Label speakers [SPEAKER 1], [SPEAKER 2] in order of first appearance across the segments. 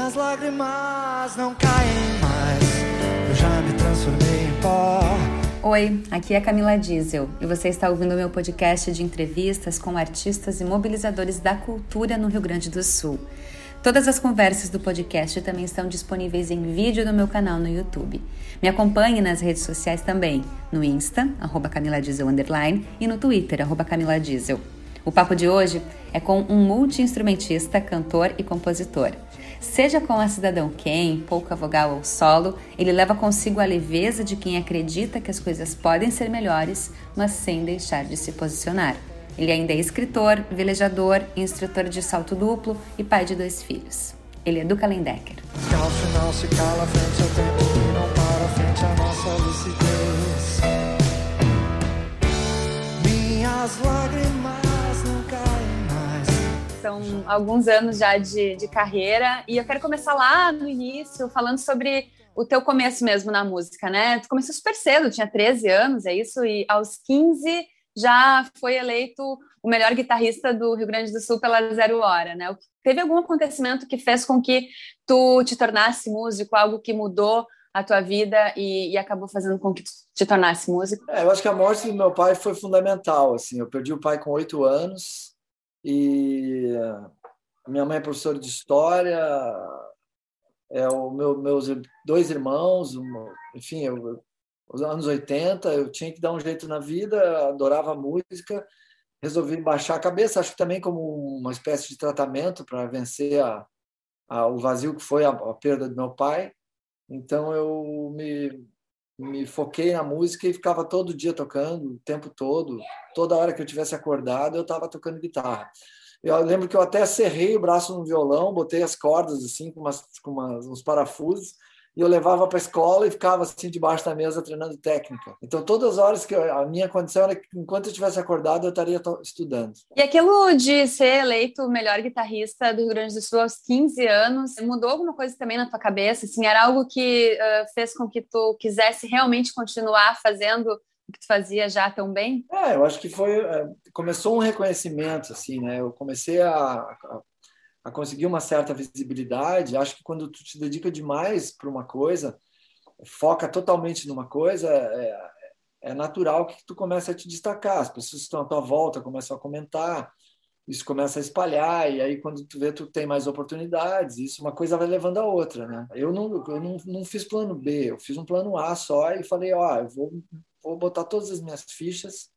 [SPEAKER 1] Minhas lágrimas não caem mais, eu já me transformei em pó.
[SPEAKER 2] Oi, aqui é Camila Diesel e você está ouvindo meu podcast de entrevistas com artistas e mobilizadores da cultura no Rio Grande do Sul. Todas as conversas do podcast também estão disponíveis em vídeo no meu canal no YouTube. Me acompanhe nas redes sociais também, no Insta, arroba Camila Diesel, e no Twitter, arroba Camila Diesel. O papo de hoje é com um multi-instrumentista, cantor e compositor. Seja com a Cidadão Quem, pouca vogal ou solo, ele leva consigo a leveza de quem acredita que as coisas podem ser melhores, mas sem deixar de se posicionar. Ele ainda é escritor, velejador, instrutor de salto duplo e pai de dois filhos. Ele é
[SPEAKER 1] nossa lucidez. Minhas lágrimas.
[SPEAKER 2] São alguns anos já de, de carreira e eu quero começar lá no início falando sobre o teu começo mesmo na música, né? Tu começou super cedo, tinha 13 anos, é isso? E aos 15 já foi eleito o melhor guitarrista do Rio Grande do Sul pela Zero Hora, né? Teve algum acontecimento que fez com que tu te tornasse músico, algo que mudou a tua vida e, e acabou fazendo com que tu te tornasse músico?
[SPEAKER 3] É, eu acho que a morte do meu pai foi fundamental, assim. Eu perdi o pai com oito anos e minha mãe é professora de história, é o meu, meus dois irmãos, enfim, eu, os anos 80, eu tinha que dar um jeito na vida, adorava música, resolvi baixar a cabeça, acho que também como uma espécie de tratamento para vencer a, a, o vazio que foi a, a, perda do meu pai. Então eu me, me foquei na música e ficava todo dia tocando, o tempo todo. Toda hora que eu tivesse acordado, eu estava tocando guitarra. Eu lembro que eu até serrei o braço no violão, botei as cordas assim com, umas, com umas, uns parafusos e eu levava para a escola e ficava assim debaixo da mesa treinando técnica. Então todas as horas que eu, a minha condição era que enquanto eu estivesse acordado eu estaria estudando.
[SPEAKER 2] E aquilo de ser eleito o melhor guitarrista do Rio Grande do Sul aos 15 anos, mudou alguma coisa também na tua cabeça? Assim, era algo que uh, fez com que tu quisesse realmente continuar fazendo o que tu fazia já tão bem?
[SPEAKER 3] É, eu acho que foi é, começou um reconhecimento assim, né? Eu comecei a, a a conseguir uma certa visibilidade. Acho que quando tu te dedica demais para uma coisa, foca totalmente numa coisa, é, é natural que tu comece a te destacar. As pessoas estão à tua volta começam a comentar, isso começa a espalhar e aí quando tu vê tu tem mais oportunidades, isso uma coisa vai levando a outra, né? Eu não eu não, não fiz plano B, eu fiz um plano A só e falei, ó, eu vou vou botar todas as minhas fichas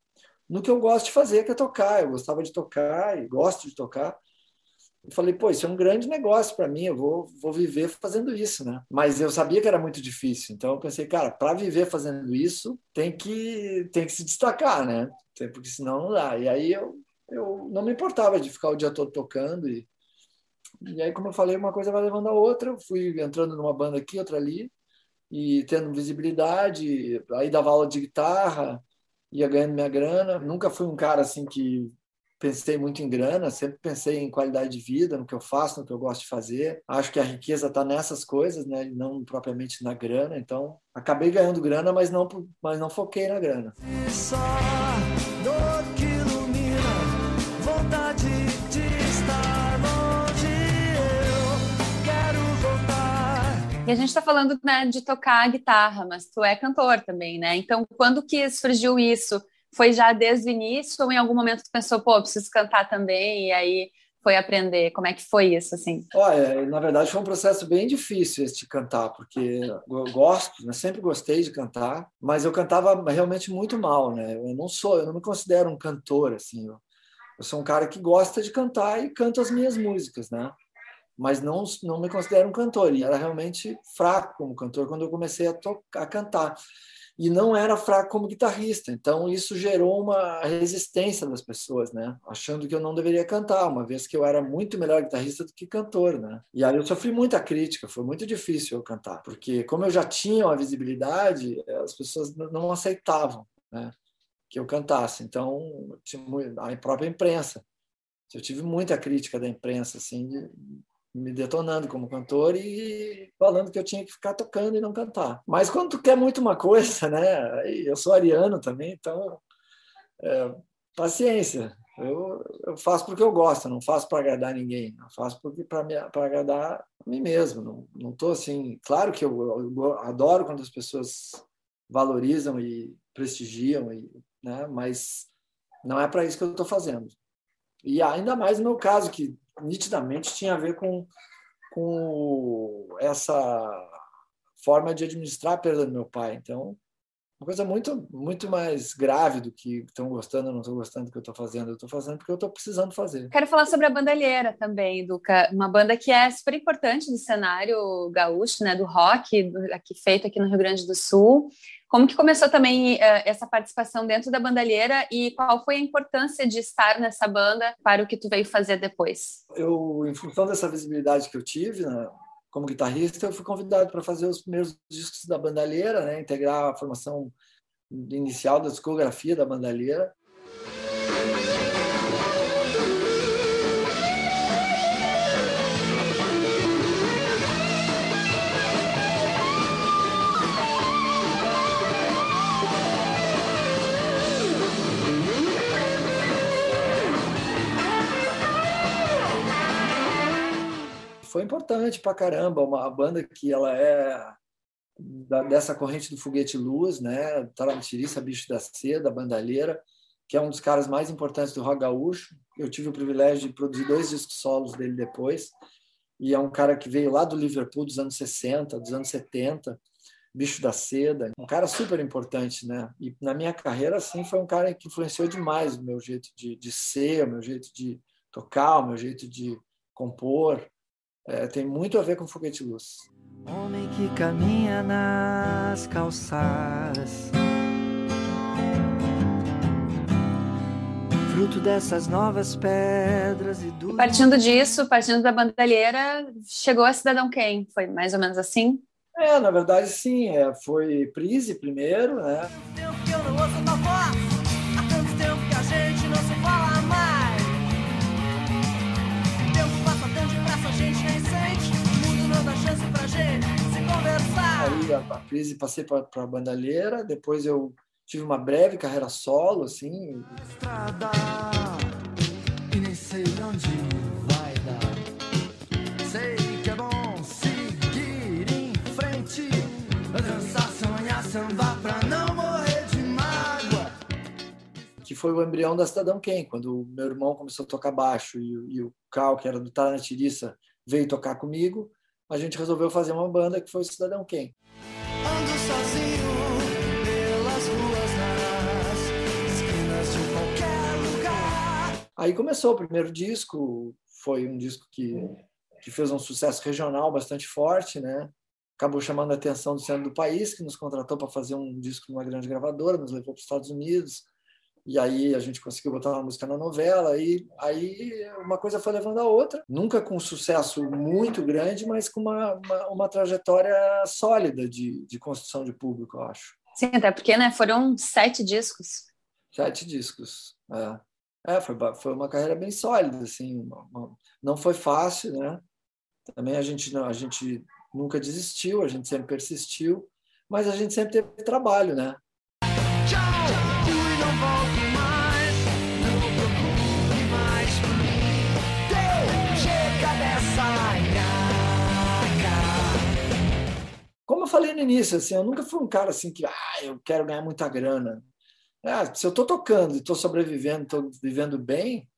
[SPEAKER 3] no que eu gosto de fazer, que é tocar. Eu gostava de tocar e gosto de tocar. Eu falei, pô, isso é um grande negócio para mim, eu vou, vou viver fazendo isso, né? Mas eu sabia que era muito difícil, então eu pensei, cara, para viver fazendo isso, tem que, tem que se destacar, né? Porque senão não dá. E aí eu, eu não me importava de ficar o dia todo tocando. E, e aí, como eu falei, uma coisa vai levando a outra. Eu fui entrando numa banda aqui, outra ali, e tendo visibilidade. Aí dava aula de guitarra, ia ganhando minha grana. Nunca fui um cara assim que pensei muito em grana, sempre pensei em qualidade de vida, no que eu faço, no que eu gosto de fazer. Acho que a riqueza está nessas coisas, né? não propriamente na grana. Então, acabei ganhando grana, mas não, mas não foquei na grana. Só dor que ilumina, vontade de estar
[SPEAKER 2] onde eu quero voltar. E a gente está falando né, de tocar guitarra, mas tu é cantor também, né? Então, quando que surgiu isso? Foi já desde o início ou em algum momento tu pensou, pô, preciso cantar também e aí foi aprender? Como é que foi isso, assim?
[SPEAKER 3] Olha, na verdade foi um processo bem difícil esse de cantar, porque eu gosto, né? sempre gostei de cantar, mas eu cantava realmente muito mal, né? Eu não sou, eu não me considero um cantor, assim. Eu, eu sou um cara que gosta de cantar e canto as minhas músicas, né? Mas não, não me considero um cantor. E era realmente fraco como cantor quando eu comecei a, a cantar e não era fraco como guitarrista. Então isso gerou uma resistência das pessoas, né? Achando que eu não deveria cantar, uma vez que eu era muito melhor guitarrista do que cantor, né? E aí eu sofri muita crítica, foi muito difícil eu cantar, porque como eu já tinha uma visibilidade, as pessoas não aceitavam, né? Que eu cantasse. Então a própria imprensa eu tive muita crítica da imprensa, assim, de, me detonando como cantor e falando que eu tinha que ficar tocando e não cantar. Mas quando tu quer muito uma coisa, né? Eu sou ariano também, então é, paciência. Eu, eu faço porque eu gosto, não faço para agradar ninguém. Eu faço porque para agradar a mim mesmo. Não, não tô assim. Claro que eu, eu, adoro quando as pessoas valorizam e prestigiam, e, né? mas não é para isso que eu estou fazendo. E ainda mais no meu caso, que nitidamente tinha a ver com, com essa forma de administrar a perda do meu pai. Então, uma coisa muito muito mais grave do que estão gostando ou não estão gostando do que eu estou fazendo. Eu estou fazendo porque eu estou precisando fazer.
[SPEAKER 2] Quero falar sobre a Bandalheira também, Duca. Uma banda que é super importante no cenário gaúcho, né, do rock, aqui feito aqui no Rio Grande do Sul. Como que começou também uh, essa participação dentro da Bandalheira e qual foi a importância de estar nessa banda para o que tu veio fazer depois?
[SPEAKER 3] Eu, em função dessa visibilidade que eu tive, né, como guitarrista, eu fui convidado para fazer os primeiros discos da Bandalheira, né? integrar a formação inicial da discografia da Bandalheira. Foi importante para caramba, uma banda que ela é da, dessa corrente do Foguete Luz, né? Tarantirissa, Bicho da Seda, Bandalheira, que é um dos caras mais importantes do rock gaúcho. Eu tive o privilégio de produzir dois discos solos dele depois, e é um cara que veio lá do Liverpool dos anos 60, dos anos 70, Bicho da Seda, um cara super importante, né? E na minha carreira, assim, foi um cara que influenciou demais o meu jeito de, de ser, o meu jeito de tocar, o meu jeito de compor é, tem muito a ver com foguete luz.
[SPEAKER 1] Homem que caminha nas calçadas, fruto dessas novas pedras e do.
[SPEAKER 2] Partindo disso, partindo da bandalheira, chegou a Cidadão Quem? Foi mais ou menos assim?
[SPEAKER 3] É, na verdade, sim. É, foi Prise primeiro, né? Eu não ouço tua Aí a, a crise passei para a bandalheira, depois eu tive uma breve carreira solo, assim. Estrada, e nem sei onde vai dar. Sei que é bom seguir em frente, dançar, sonhar, sambar pra não morrer de mágoa. Que foi o embrião da Cidadão Quem, quando meu irmão começou a tocar baixo e, e o Cal, que era do Taranatiriça, veio tocar comigo a gente resolveu fazer uma banda que foi o Cidadão Quem. Ando sozinho pelas ruas nas esquinas de qualquer lugar. Aí começou o primeiro disco, foi um disco que, que fez um sucesso regional bastante forte, né? Acabou chamando a atenção do centro do país, que nos contratou para fazer um disco numa grande gravadora, nos levou para os Estados Unidos e aí a gente conseguiu botar uma música na novela, e aí uma coisa foi levando a outra, nunca com sucesso muito grande, mas com uma, uma, uma trajetória sólida de, de construção de público, eu acho.
[SPEAKER 2] Sim, até porque né, foram sete discos.
[SPEAKER 3] Sete discos, é. É, foi, foi uma carreira bem sólida, assim, não foi fácil, né? Também a gente, não, a gente nunca desistiu, a gente sempre persistiu, mas a gente sempre teve trabalho, né? Como eu falei no início, assim, eu nunca fui um cara assim que, ah, eu quero ganhar muita grana. Ah, se eu estou tocando e estou sobrevivendo, estou vivendo bem,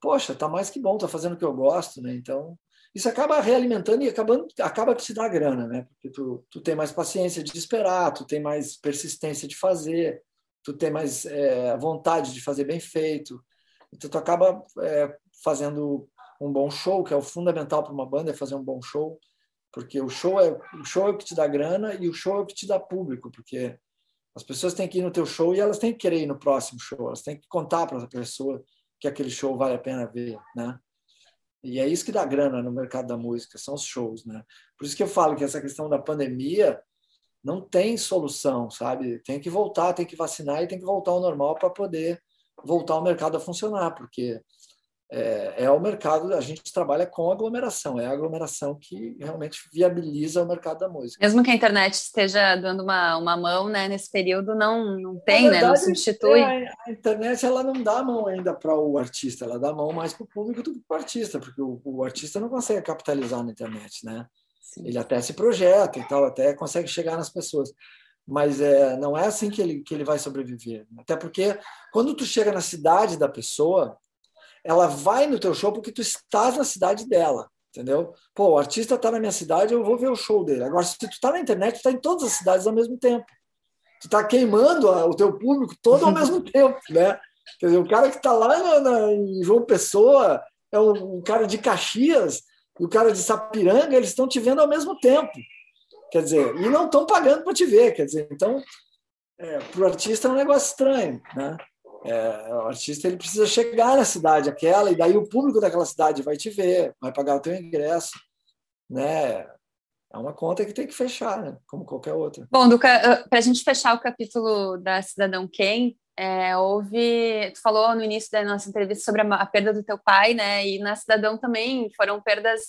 [SPEAKER 3] poxa, tá mais que bom, estou fazendo o que eu gosto, né? Então, isso acaba realimentando e acabando, acaba que te dá grana, né? Porque tu, tu tem mais paciência de esperar, tu tem mais persistência de fazer, tu tem mais é, vontade de fazer bem feito. Então, tu acaba é, fazendo um bom show, que é o fundamental para uma banda, é fazer um bom show porque o show é o show é o que te dá grana e o show é o que te dá público, porque as pessoas têm que ir no teu show e elas têm que querer ir no próximo show, elas têm que contar para a pessoa que aquele show vale a pena ver, né? E é isso que dá grana no mercado da música, são os shows, né? Por isso que eu falo que essa questão da pandemia não tem solução, sabe? Tem que voltar, tem que vacinar e tem que voltar ao normal para poder voltar ao mercado a funcionar, porque é, é, o mercado, a gente trabalha com aglomeração, é a aglomeração que realmente viabiliza o mercado da música.
[SPEAKER 2] Mesmo que a internet esteja dando uma, uma mão né, nesse período, não, não tem, verdade, né, não substitui.
[SPEAKER 3] É, a internet ela não dá a mão ainda para o artista, ela dá a mão mais para o público do que para o artista, porque o, o, artista não consegue capitalizar na internet, né? Sim. Ele até se projeta e tal, até consegue chegar nas pessoas mas é, não é assim que ele, que ele vai sobreviver. Até porque quando tu chega na cidade da pessoa, ela vai no teu show porque tu estás na cidade dela, entendeu? Pô, o artista está na minha cidade, eu vou ver o show dele. Agora, se tu está na internet, tu está em todas as cidades ao mesmo tempo. Tu está queimando o teu público todo ao mesmo tempo, né? Quer dizer, o cara que está lá na, na, em João Pessoa é um, um cara de Caxias e o cara de Sapiranga, eles estão te vendo ao mesmo tempo. Quer dizer, e não estão pagando para te ver. Quer dizer, então, é, para o artista é um negócio estranho, né? É, o artista ele precisa chegar na cidade aquela e daí o público daquela cidade vai te ver, vai pagar o teu ingresso, né? É uma conta que tem que fechar, né? como qualquer outra.
[SPEAKER 2] Bom, para a gente fechar o capítulo da Cidadão Quem, é, houve, tu falou no início da nossa entrevista sobre a, a, perda do teu pai, né? E na Cidadão também foram perdas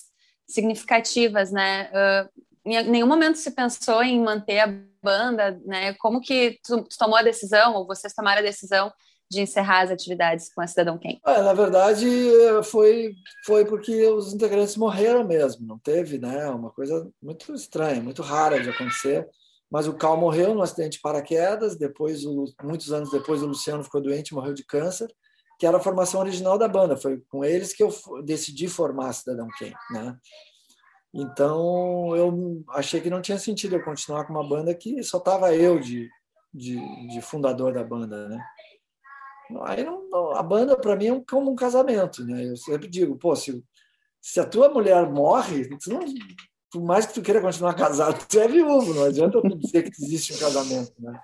[SPEAKER 2] significativas, né? Uh, em nenhum momento se pensou em manter a banda, né? Como que tu, tu tomou a decisão, ou vocês tomaram a decisão de encerrar as atividades com a Cidadão Quem?
[SPEAKER 3] É, na verdade, foi, foi porque os integrantes morreram mesmo, não teve, né? Uma coisa muito estranha, muito rara de acontecer. Mas o Cal morreu no acidente de paraquedas, depois, muitos anos depois, o Luciano ficou doente, morreu de câncer, que era a formação original da banda. Foi com eles que eu decidi formar a Cidadão Quem, né? Então, eu achei que não tinha sentido eu continuar com uma banda que só tava eu de, de, de fundador da banda, né? Aí não, não, a banda para mim é como um casamento, né? Eu sempre digo, pô, se, se a tua mulher morre, não, por mais que tu queira continuar casado, tu é viúvo, não adianta tu dizer que existe um casamento, né?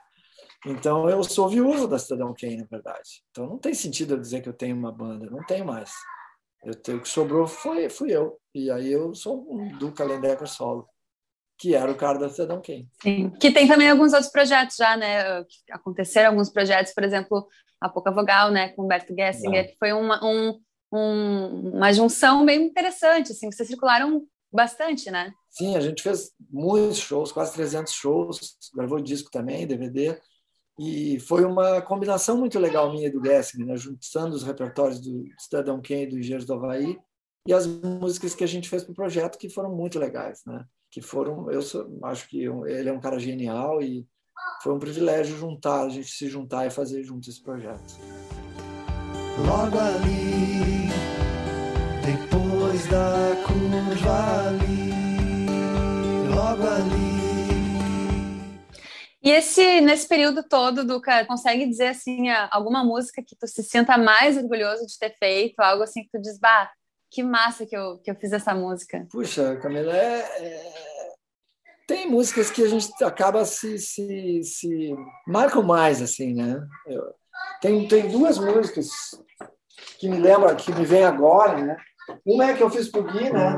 [SPEAKER 3] Então eu sou viúvo da Cidadão Kane, na verdade. Então não tem sentido eu dizer que eu tenho uma banda, não tenho mais. Eu tenho, o que sobrou foi fui eu. E aí eu sou um do Calendecker solo que era o cara da Cidadão Kane.
[SPEAKER 2] Sim, que tem também alguns outros projetos já, né? Aconteceram alguns projetos, por exemplo, a Pouca Vogal, né, com Humberto Gessinger, que foi uma, um, um, uma junção bem interessante, assim, vocês circularam bastante, né?
[SPEAKER 3] Sim, a gente fez muitos shows, quase 300 shows, gravou disco também, DVD, e foi uma combinação muito legal minha do Gessinger, né, juntando os repertórios do Cidadão Kane e do Engenheiros do Havaí, e as músicas que a gente fez para o projeto, que foram muito legais, né? Que foram, eu sou, acho que ele é um cara genial e foi um privilégio juntar, a gente se juntar e fazer juntos esse projeto.
[SPEAKER 1] Logo ali, depois da curva ali, logo ali.
[SPEAKER 2] E esse, nesse período todo, Duca, consegue dizer assim alguma música que tu se sinta mais orgulhoso de ter feito, algo assim que tu diz, bah, que massa que eu, que eu fiz essa música.
[SPEAKER 3] Puxa, Camila, é, é músicas que a gente acaba se, se, se marcam mais assim, né? Eu, tem, tem duas músicas que me lembram, que me vem agora, né? Uma é que eu fiz pro Gui, né?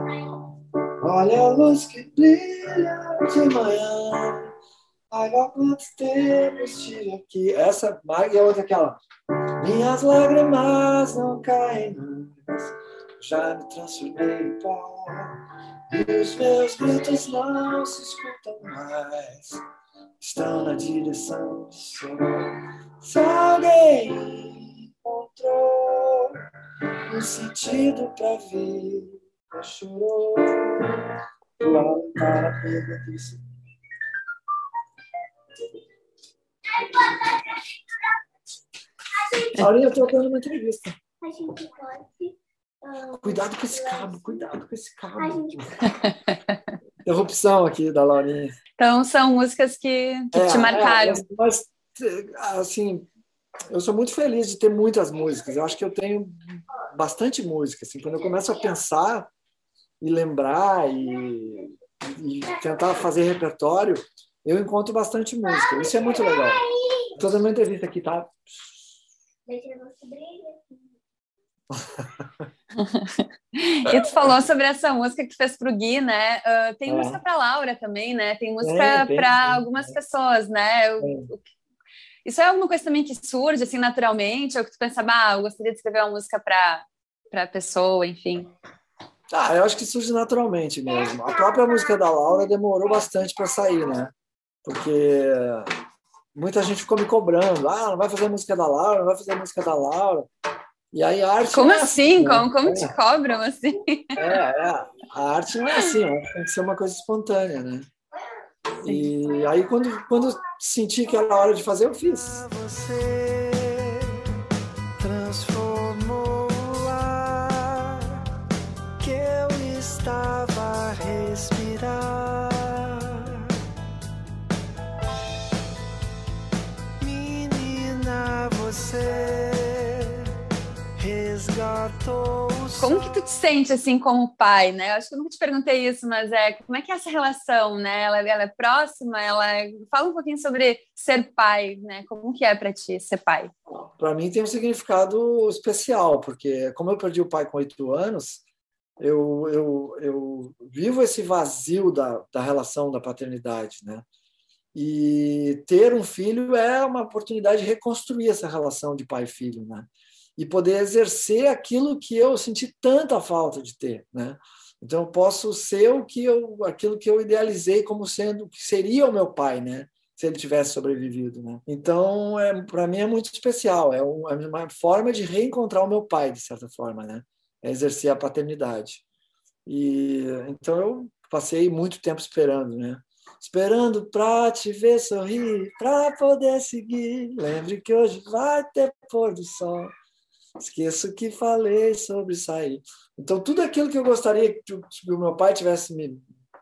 [SPEAKER 3] Olha a luz que brilha de manhã. Olha quantos tempos tive aqui. Essa, e a outra aquela. Minhas lágrimas não caem mais. Já me transformei em pó. Os meus gritos não se escutam mais, estão na direção do sol. Se alguém encontrou um sentido pra vida, chorou para a perda desse. Aurinha, eu estou dando uma entrevista. A gente pode Cuidado com esse cabo, cuidado com esse cabo. Interrupção aqui da Laurinha.
[SPEAKER 2] Então, são músicas que, que é, te marcaram. É,
[SPEAKER 3] mas, assim, eu sou muito feliz de ter muitas músicas. Eu acho que eu tenho bastante música. Assim, quando eu começo a pensar e lembrar e, e tentar fazer repertório, eu encontro bastante música. Isso é muito legal. Estou dando uma entrevista aqui, tá? Deixa eu
[SPEAKER 2] e tu falou sobre essa música que tu fez pro Gui, né? Uh, tem é. música para Laura também, né? Tem música para algumas pessoas, né? Eu, isso é alguma coisa também que surge assim naturalmente, ou que tu pensa, ah, eu gostaria de escrever uma música para para pessoa, enfim?
[SPEAKER 3] Ah, eu acho que surge naturalmente mesmo. A própria música da Laura demorou bastante para sair, né? Porque muita gente ficou me cobrando. Ah, não vai fazer música da Laura, não vai fazer música da Laura. E aí a arte.
[SPEAKER 2] Como é assim? assim? Como, como é. te cobram assim?
[SPEAKER 3] É, é, a arte não é assim, tem que ser uma coisa espontânea, né? E aí quando, quando senti que era hora de fazer, eu fiz.
[SPEAKER 2] Você como que tu te sente assim como pai, né? Eu acho que eu nunca te perguntei isso, mas é como é que é essa relação, né? Ela, ela é próxima, ela é... fala um pouquinho sobre ser pai, né? Como que é para ti ser pai?
[SPEAKER 3] Para mim tem um significado especial, porque como eu perdi o pai com oito anos, eu, eu, eu vivo esse vazio da, da relação da paternidade, né? E ter um filho é uma oportunidade de reconstruir essa relação de pai e filho, né? E poder exercer aquilo que eu senti tanta falta de ter, né? Então eu posso ser o que eu, aquilo que eu idealizei como sendo que seria o meu pai, né? Se ele tivesse sobrevivido, né? Então é para mim é muito especial, é uma, é uma forma de reencontrar o meu pai de certa forma, né? É exercer a paternidade. E então eu passei muito tempo esperando, né? Esperando para te ver sorrir, para poder seguir. Lembre que hoje vai ter pôr do sol. Esqueço que falei sobre sair. Então, tudo aquilo que eu gostaria que o meu pai tivesse me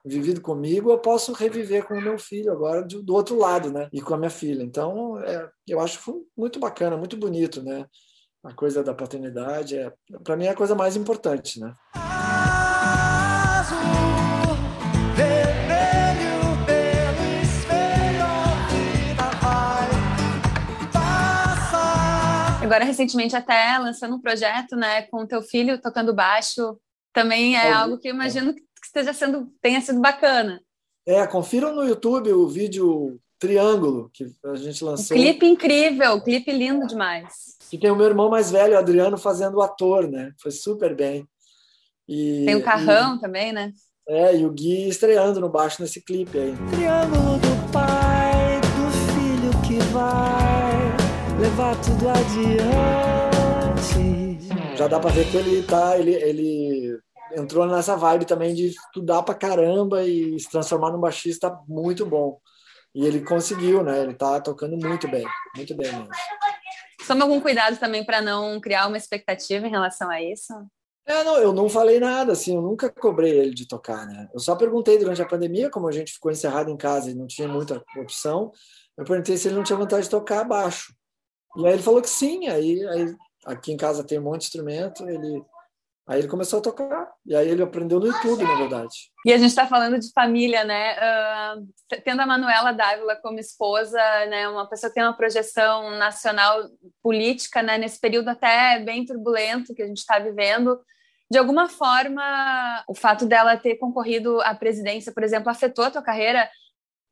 [SPEAKER 3] vivido comigo, eu posso reviver com o meu filho agora do outro lado, né? E com a minha filha. Então, é, eu acho muito bacana, muito bonito, né? A coisa da paternidade é, para mim, é a coisa mais importante, né?
[SPEAKER 2] Agora, recentemente, até lançando um projeto né, com o teu filho tocando baixo, também é algo que eu imagino que esteja sendo, tenha sido bacana.
[SPEAKER 3] É, confiram no YouTube o vídeo Triângulo, que a gente lançou.
[SPEAKER 2] Um clipe incrível, clipe lindo demais.
[SPEAKER 3] E tem o meu irmão mais velho, Adriano, fazendo ator, né? Foi super bem.
[SPEAKER 2] E, tem o Carrão e, também, né?
[SPEAKER 3] É, e o Gui estreando no baixo nesse clipe aí. Triângulo do pai, do filho que vai levar tudo adiante. Já dá para ver que ele tá, ele, ele entrou nessa vibe também de estudar pra caramba e se transformar num baixista muito bom. E ele conseguiu, né? Ele tá tocando muito bem, muito bem mesmo.
[SPEAKER 2] Toma algum cuidado também para não criar uma expectativa em relação a isso?
[SPEAKER 3] É, não, eu não falei nada, assim, eu nunca cobrei ele de tocar, né? Eu só perguntei durante a pandemia, como a gente ficou encerrado em casa e não tinha muita opção, eu perguntei se ele não tinha vontade de tocar baixo. E aí ele falou que sim, aí, aí aqui em casa tem um monte de instrumento, ele Aí ele começou a tocar, e aí ele aprendeu no YouTube, na verdade.
[SPEAKER 2] E a gente está falando de família, né? Uh, tendo a Manuela Dávila como esposa, né? Uma pessoa que tem uma projeção nacional política, né? Nesse período até bem turbulento que a gente está vivendo, de alguma forma, o fato dela ter concorrido à presidência, por exemplo, afetou a tua carreira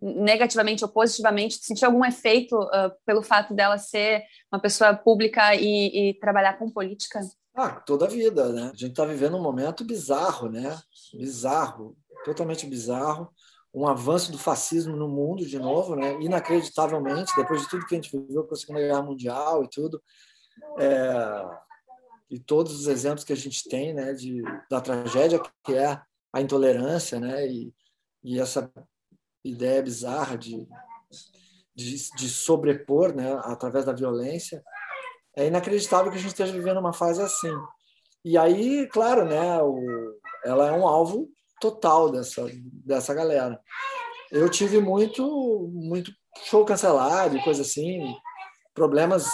[SPEAKER 2] negativamente ou positivamente? Sentiu algum efeito uh, pelo fato dela ser uma pessoa pública e, e, trabalhar com política?
[SPEAKER 3] Ah, toda a vida, né? A gente está vivendo um momento bizarro, né? Bizarro, totalmente bizarro. Um avanço do fascismo no mundo de novo, né? Inacreditavelmente, depois de tudo que a gente viveu com a Segunda Guerra Mundial e tudo. É... E todos os exemplos que a gente tem, né? De, da tragédia que é a intolerância, né? E, e essa ideia bizarra de, de, de, sobrepor né, através da violência. É inacreditável que a gente esteja vivendo uma fase assim. E aí, claro, né, o, ela é um alvo total dessa, dessa galera. Eu tive muito, muito show cancelado e coisa assim, problemas,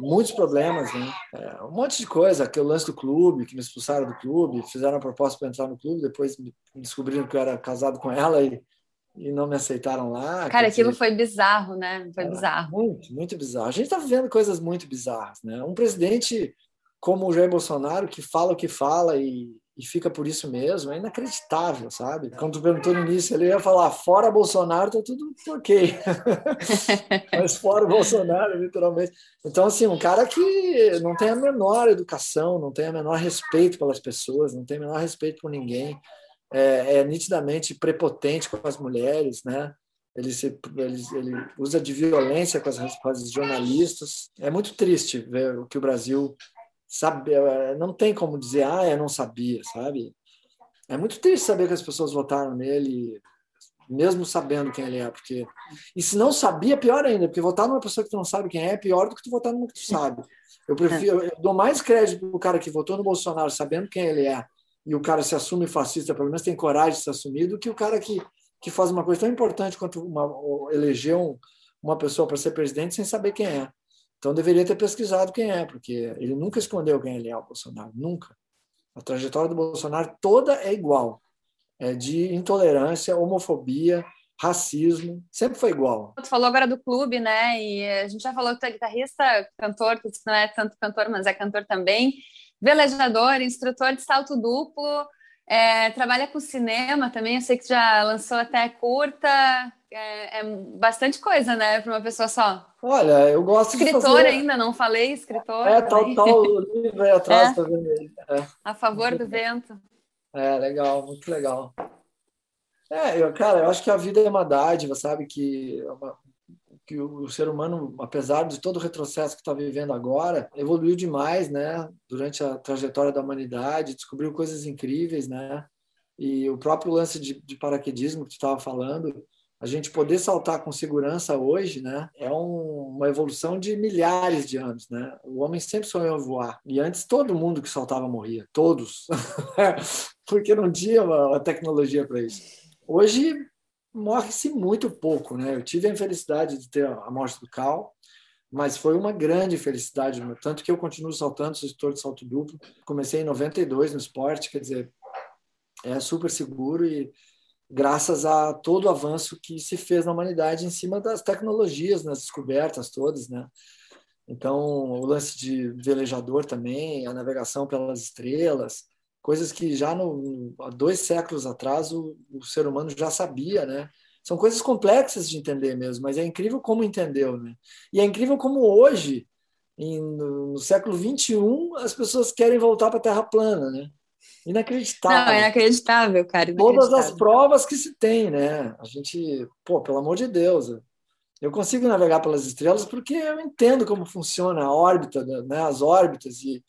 [SPEAKER 3] muitos problemas, né? É, um monte de coisa, aquele lance do clube, que me expulsaram do clube, fizeram a proposta para entrar no clube, depois descobriram que eu era casado com ela e e não me aceitaram lá.
[SPEAKER 2] Cara, aquilo dizer, foi bizarro, né? Foi bizarro.
[SPEAKER 3] Muito, muito bizarro. A gente está vivendo coisas muito bizarras, né? Um presidente como o Jair Bolsonaro, que fala o que fala e, e fica por isso mesmo, é inacreditável, sabe? Quando tu perguntou no início, ele ia falar, fora Bolsonaro, tá tudo ok. Mas fora Bolsonaro, literalmente. Então, assim, um cara que não tem a menor educação, não tem a menor respeito pelas pessoas, não tem o menor respeito por ninguém, é, é nitidamente prepotente com as mulheres, né? Ele, se, ele, ele usa de violência com as, com as jornalistas. É muito triste ver o que o Brasil sabe, é, não tem como dizer, ah, eu não sabia, sabe? É muito triste saber que as pessoas votaram nele, mesmo sabendo quem ele é, porque e se não sabia, pior ainda, porque votar numa pessoa que tu não sabe quem é é pior do que tu votar numa que tu sabe. Eu prefiro, eu dou mais crédito pro cara que votou no Bolsonaro sabendo quem ele é e o cara se assume fascista, pelo menos tem coragem de se assumir, do que o cara que que faz uma coisa tão importante quanto uma, eleger um, uma pessoa para ser presidente sem saber quem é. Então deveria ter pesquisado quem é, porque ele nunca escondeu quem ele é, o Bolsonaro, nunca. A trajetória do Bolsonaro toda é igual. É de intolerância, homofobia, racismo, sempre foi igual.
[SPEAKER 2] Tu falou agora do clube, né? E a gente já falou que tu é guitarrista, cantor, que não é tanto cantor, mas é cantor também, velejador, instrutor de salto duplo, é, trabalha com cinema também, eu sei que já lançou até curta, é, é bastante coisa, né, para uma pessoa só.
[SPEAKER 3] Olha, eu gosto
[SPEAKER 2] escritor
[SPEAKER 3] de fazer...
[SPEAKER 2] ainda, não falei, escritor.
[SPEAKER 3] É, tal, tal, livro aí atrás, é. tá vendo
[SPEAKER 2] É. A favor do vento.
[SPEAKER 3] É, legal, muito legal. É, eu, cara, eu acho que a vida é uma dádiva, sabe, que é uma, que o ser humano, apesar de todo o retrocesso que está vivendo agora, evoluiu demais, né? Durante a trajetória da humanidade, descobriu coisas incríveis, né? E o próprio lance de, de paraquedismo que tu estava falando, a gente poder saltar com segurança hoje, né? É um, uma evolução de milhares de anos, né? O homem sempre sonhou voar. E antes todo mundo que saltava morria, todos, porque não tinha uma, uma tecnologia para isso. Hoje morre-se muito pouco, né? Eu tive a infelicidade de ter a morte do Cal, mas foi uma grande felicidade, tanto que eu continuo saltando, sou instrutor de salto duplo. Comecei em 92 no esporte, quer dizer, é super seguro e graças a todo o avanço que se fez na humanidade em cima das tecnologias, nas descobertas todas, né? Então, o lance de velejador também, a navegação pelas estrelas, coisas que já no, há dois séculos atrás o, o, ser humano já sabia, né? São coisas complexas de entender mesmo, mas é incrível como entendeu, né? E é incrível como hoje, em, no, no século 21, as pessoas querem voltar para a Terra plana, né? Inacreditável.
[SPEAKER 2] Não, é inacreditável, cara.
[SPEAKER 3] Inacreditável. Todas as provas que se tem, né? A gente, pô, pelo amor de Deus, eu consigo navegar pelas estrelas porque eu entendo como funciona a órbita, né? As órbitas e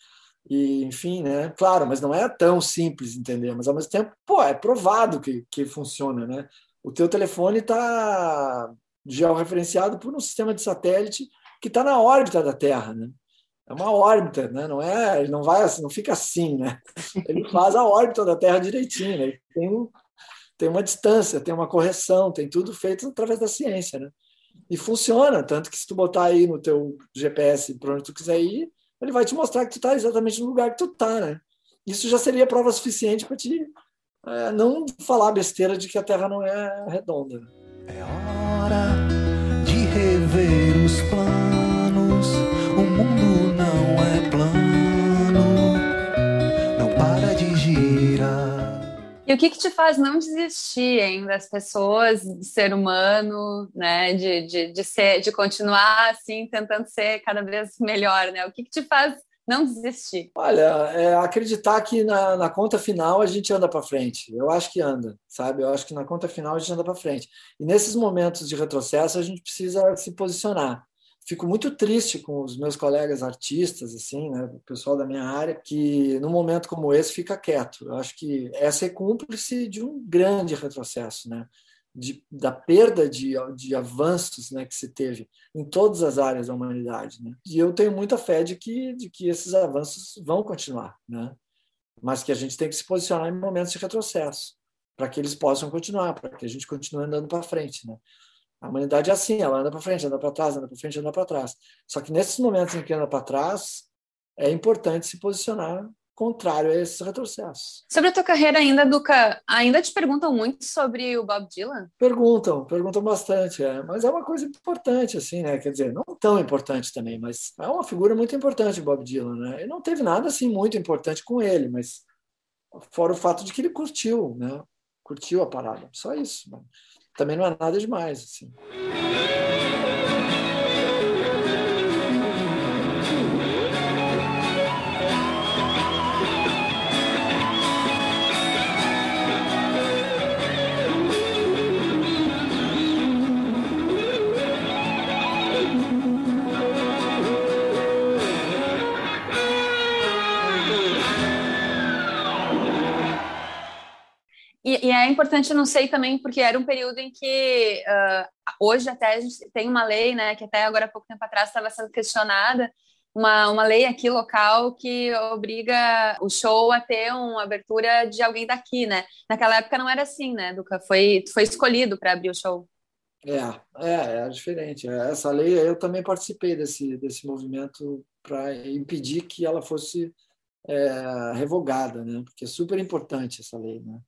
[SPEAKER 3] e enfim, né? Claro, mas não é tão simples entender, mas ao mesmo tempo, pô, é provado que, que funciona, né? O teu telefone está georreferenciado por um sistema de satélite que está na órbita da Terra, né? É uma órbita, né? Não é, ele não vai, não fica assim, né? Ele faz a órbita da Terra direitinho, né? Tem, um, tem uma distância, tem uma correção, tem tudo feito através da ciência, né? E funciona, tanto que se tu botar aí no teu GPS para onde tu quiser ir, ele vai te mostrar que tu está exatamente no lugar que tu está, né? Isso já seria prova suficiente para te é, não falar besteira de que a Terra não é redonda.
[SPEAKER 1] É hora de rever os planos.
[SPEAKER 2] E o que, que te faz não desistir hein, das pessoas, do ser humano, né? De, de, de, ser, de continuar assim, tentando ser cada vez melhor, né? O que, que te faz não desistir?
[SPEAKER 3] Olha, é acreditar que na, na conta final a gente anda para frente. Eu acho que anda, sabe? Eu acho que na conta final a gente anda para frente. E nesses momentos de retrocesso a gente precisa se posicionar fico muito triste com os meus colegas artistas, assim, né, o pessoal da minha área, que num momento como esse fica quieto. Eu acho que essa é cúmplice de um grande retrocesso, né, de, da perda de, de avanços né, que se teve em todas as áreas da humanidade. Né? E eu tenho muita fé de que, de que esses avanços vão continuar, né? mas que a gente tem que se posicionar em momentos de retrocesso para que eles possam continuar, para que a gente continue andando para frente. Né? A humanidade é assim, ela anda para frente, anda para trás, anda para frente, anda para trás. Só que nesses momentos em que anda para trás, é importante se posicionar contrário a esses retrocessos.
[SPEAKER 2] Sobre a tua carreira ainda, Duca, ainda te perguntam muito sobre o Bob Dylan?
[SPEAKER 3] Perguntam, perguntam bastante, é. mas é uma coisa importante, assim, né? Quer dizer, não tão importante também, mas é uma figura muito importante o Bob Dylan, né? E não teve nada, assim, muito importante com ele, mas fora o fato de que ele curtiu, né? Curtiu a parada, só isso. Né? Também não é nada demais, assim.
[SPEAKER 2] E, é importante, não sei também, porque era um período em que uh, hoje até a gente tem uma lei, né, que até agora há pouco tempo atrás estava sendo questionada, uma, uma lei aqui local que obriga o show a ter uma abertura de alguém daqui, né? Naquela época não era assim, né, Duca? Foi, foi escolhido para abrir o show.
[SPEAKER 3] É, é, é diferente. Essa lei, eu também participei desse, desse movimento para impedir que ela fosse é, revogada, né? Porque é super importante essa lei, né?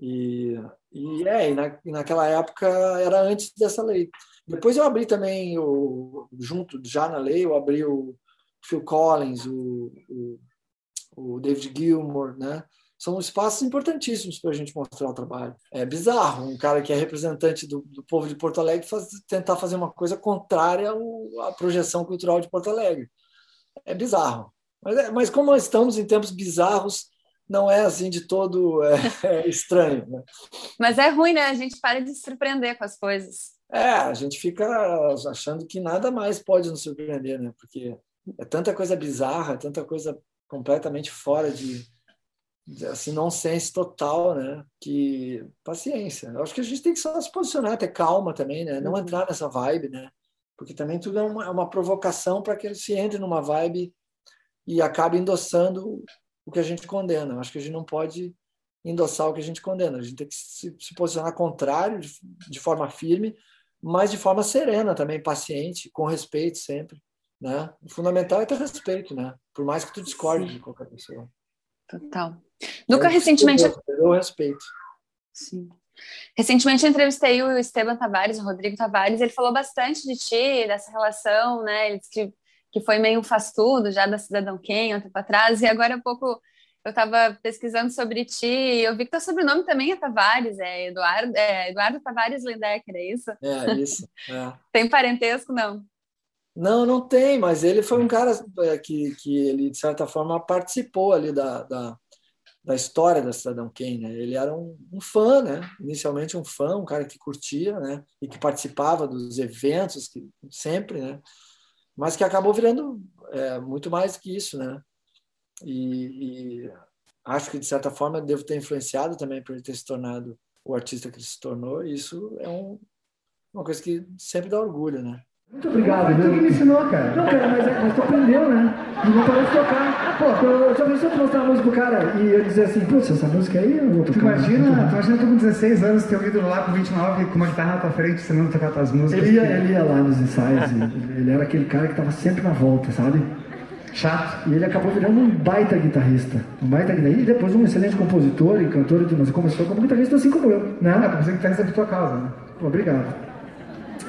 [SPEAKER 3] E, e é, e na, naquela época era antes dessa lei. Depois eu abri também, o, junto já na lei, eu abri o Phil Collins, o, o, o David Gilmour, né? São espaços importantíssimos para a gente mostrar o trabalho. É bizarro um cara que é representante do, do povo de Porto Alegre faz, tentar fazer uma coisa contrária ao, à projeção cultural de Porto Alegre. É bizarro. Mas, é, mas como estamos em tempos bizarros, não é assim de todo é, é estranho. Né?
[SPEAKER 2] Mas é ruim, né? A gente para de se surpreender com as coisas.
[SPEAKER 3] É, a gente fica achando que nada mais pode nos surpreender, né? Porque é tanta coisa bizarra, tanta coisa completamente fora de, de assim, nonsense total, né? Que paciência. Eu acho que a gente tem que só se posicionar, ter calma também, né? Não uhum. entrar nessa vibe, né? Porque também tudo é uma, é uma provocação para que ele se entre numa vibe e acabe endossando o que a gente condena. Eu acho que a gente não pode endossar o que a gente condena. A gente tem que se, se posicionar contrário, de, de, forma firme, mas de forma serena também, paciente, com respeito sempre. Né? O fundamental é ter respeito, né? por mais que tu discorde Sim. de qualquer pessoa.
[SPEAKER 2] Total. Nunca recentemente.
[SPEAKER 3] Eu respeito.
[SPEAKER 2] Sim. Recentemente entrevistei o Esteban Tavares, o Rodrigo Tavares, ele falou bastante de ti, dessa relação, né? Ele disse que que foi meio faz tudo já da Cidadão Quem, um tempo atrás, e agora há pouco eu estava pesquisando sobre ti e eu vi que teu sobrenome também é Tavares, é Eduardo, é Eduardo Tavares Lindecker, é isso?
[SPEAKER 3] É, isso. É.
[SPEAKER 2] tem parentesco, não?
[SPEAKER 3] Não, não tem, mas ele foi um cara é, que, que ele, de certa forma, participou ali da, da, da história da Cidadão Kane. Né? Ele era um, um, fã, né? inicialmente um fã, um cara que curtia né? e que participava dos eventos que, sempre, né? Mas que acabou virando é, muito mais que isso, né? E, e, acho que de certa forma devo ter influenciado também por ele ter se tornado o artista que ele se tornou. E isso é um, uma coisa que sempre dá orgulho, né?
[SPEAKER 4] Muito obrigado, viu? Tu que me ensinou, cara. Não, cara, mas, é, mas tu aprendeu, né? E não parou de tocar. Pô, eu já pensou tu mostrar a música pro cara e eu dizer assim, putz, essa música aí eu vou tocar.
[SPEAKER 5] Tu imagina, tu imagina tu com 16 anos ter ouvido lá com 29 com uma guitarra na tua frente ensinando a tocar tuas músicas.
[SPEAKER 4] Ele ia, ele ia lá nos ensaios, ele era aquele cara que tava sempre na volta, sabe?
[SPEAKER 5] Chato.
[SPEAKER 4] E ele acabou virando um baita guitarrista. Um baita guitarrista. E depois um excelente compositor e cantor de música. Começou como guitarrista assim como eu, né?
[SPEAKER 5] É, você guitarrista por tua causa, né?
[SPEAKER 4] Obrigado.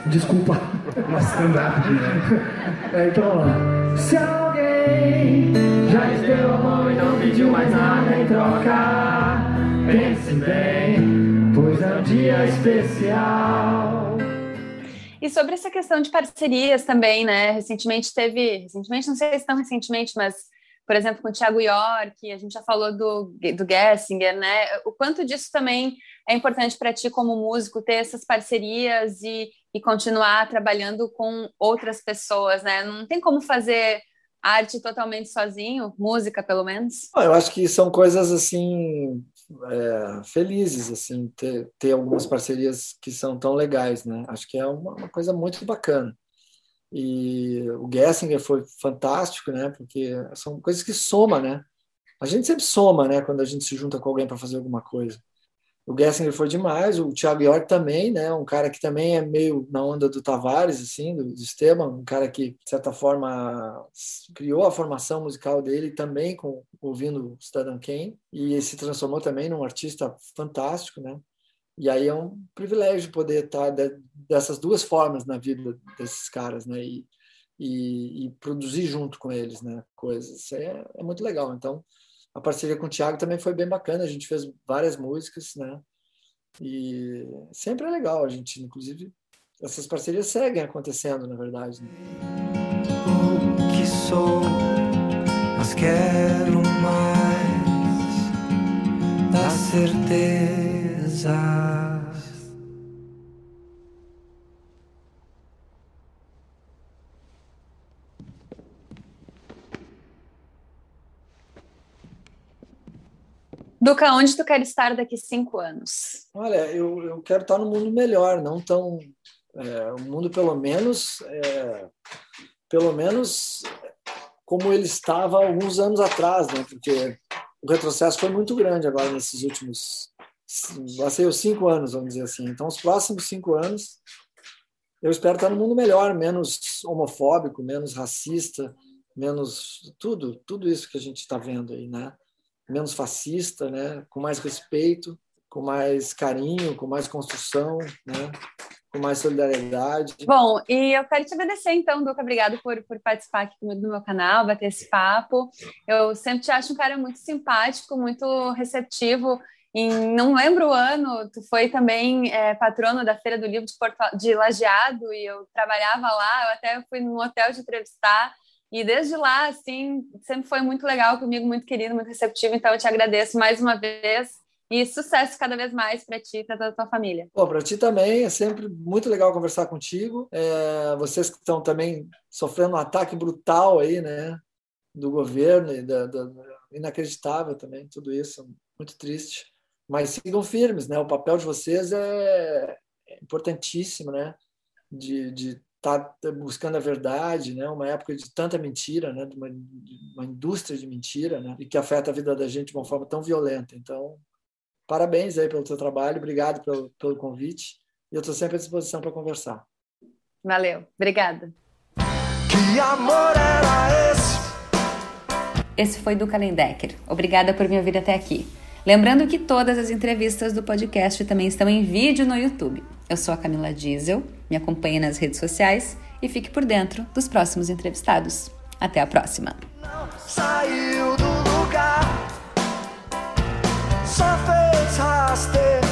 [SPEAKER 4] Desculpa.
[SPEAKER 5] Nossa, stand-up.
[SPEAKER 4] É, então lá. Se alguém já esteve amor e não pediu mais nada em troca, pense bem, pois é um dia especial.
[SPEAKER 2] E sobre essa questão de parcerias também, né? Recentemente teve, recentemente, não sei se tão recentemente, mas por exemplo, com o Thiago York, a gente já falou do, do Gessinger, né? O quanto disso também é importante para ti como músico ter essas parcerias e, e continuar trabalhando com outras pessoas, né? Não tem como fazer arte totalmente sozinho, música pelo menos?
[SPEAKER 3] Eu acho que são coisas assim é, felizes assim ter, ter algumas parcerias que são tão legais, né? Acho que é uma, uma coisa muito bacana. E o Gessinger foi fantástico, né? Porque são coisas que soma, né? A gente sempre soma, né? Quando a gente se junta com alguém para fazer alguma coisa. O Gessinger foi demais, o Thiago York também, né? Um cara que também é meio na onda do Tavares, assim, do, do Esteban, um cara que, de certa forma, criou a formação musical dele também com ouvindo Cidadão Kane e se transformou também num artista fantástico, né? E aí é um privilégio poder estar de, dessas duas formas na vida desses caras, né? E, e, e produzir junto com eles, né? Coisas. Isso é, é muito legal. Então, a parceria com o Thiago também foi bem bacana. A gente fez várias músicas, né? E sempre é legal. A gente, inclusive, essas parcerias seguem acontecendo, na verdade. Né?
[SPEAKER 1] O que sou, mas quero mais da certeza.
[SPEAKER 2] Duca, onde tu quer estar daqui cinco anos?
[SPEAKER 3] Olha, eu, eu quero estar no mundo melhor, não tão. É, o mundo, pelo menos, é, pelo menos como ele estava alguns anos atrás, né? Porque o retrocesso foi muito grande agora nesses últimos. Vai ser os cinco anos, vamos dizer assim. Então, os próximos cinco anos, eu espero estar no mundo melhor, menos homofóbico, menos racista, menos tudo, tudo isso que a gente está vendo aí, né? Menos fascista, né? com mais respeito, com mais carinho, com mais construção, né? com mais solidariedade.
[SPEAKER 2] Bom, e eu quero te agradecer então, Duca, obrigado por, por participar aqui no meu canal, bater esse papo. Eu sempre te acho um cara muito simpático, muito receptivo. E não lembro o ano, tu foi também é, patrono da Feira do Livro de, Porto, de Lajeado e eu trabalhava lá, eu até fui num hotel de entrevistar e desde lá, assim, sempre foi muito legal comigo, muito querido, muito receptivo. Então, eu te agradeço mais uma vez e sucesso cada vez mais para ti e para toda a tua família.
[SPEAKER 3] Para ti também, é sempre muito legal conversar contigo. É, vocês que estão também sofrendo um ataque brutal aí, né, do governo e da, da, inacreditável também, tudo isso, muito triste. Mas sigam firmes, né? O papel de vocês é, é importantíssimo, né? De, de está buscando a verdade, né? Uma época de tanta mentira, né? De uma, de uma, indústria de mentira, né? E que afeta a vida da gente de uma forma tão violenta. Então, parabéns aí pelo seu trabalho, obrigado pelo, pelo convite e eu estou sempre à disposição para conversar.
[SPEAKER 2] Valeu, obrigada.
[SPEAKER 1] Que amor era esse?
[SPEAKER 2] Esse foi do Kalendecker. Obrigada por me ouvir até aqui. Lembrando que todas as entrevistas do podcast também estão em vídeo no YouTube. Eu sou a Camila Diesel, me acompanhe nas redes sociais e fique por dentro dos próximos entrevistados. Até a próxima!
[SPEAKER 1] Só fez rasteiro.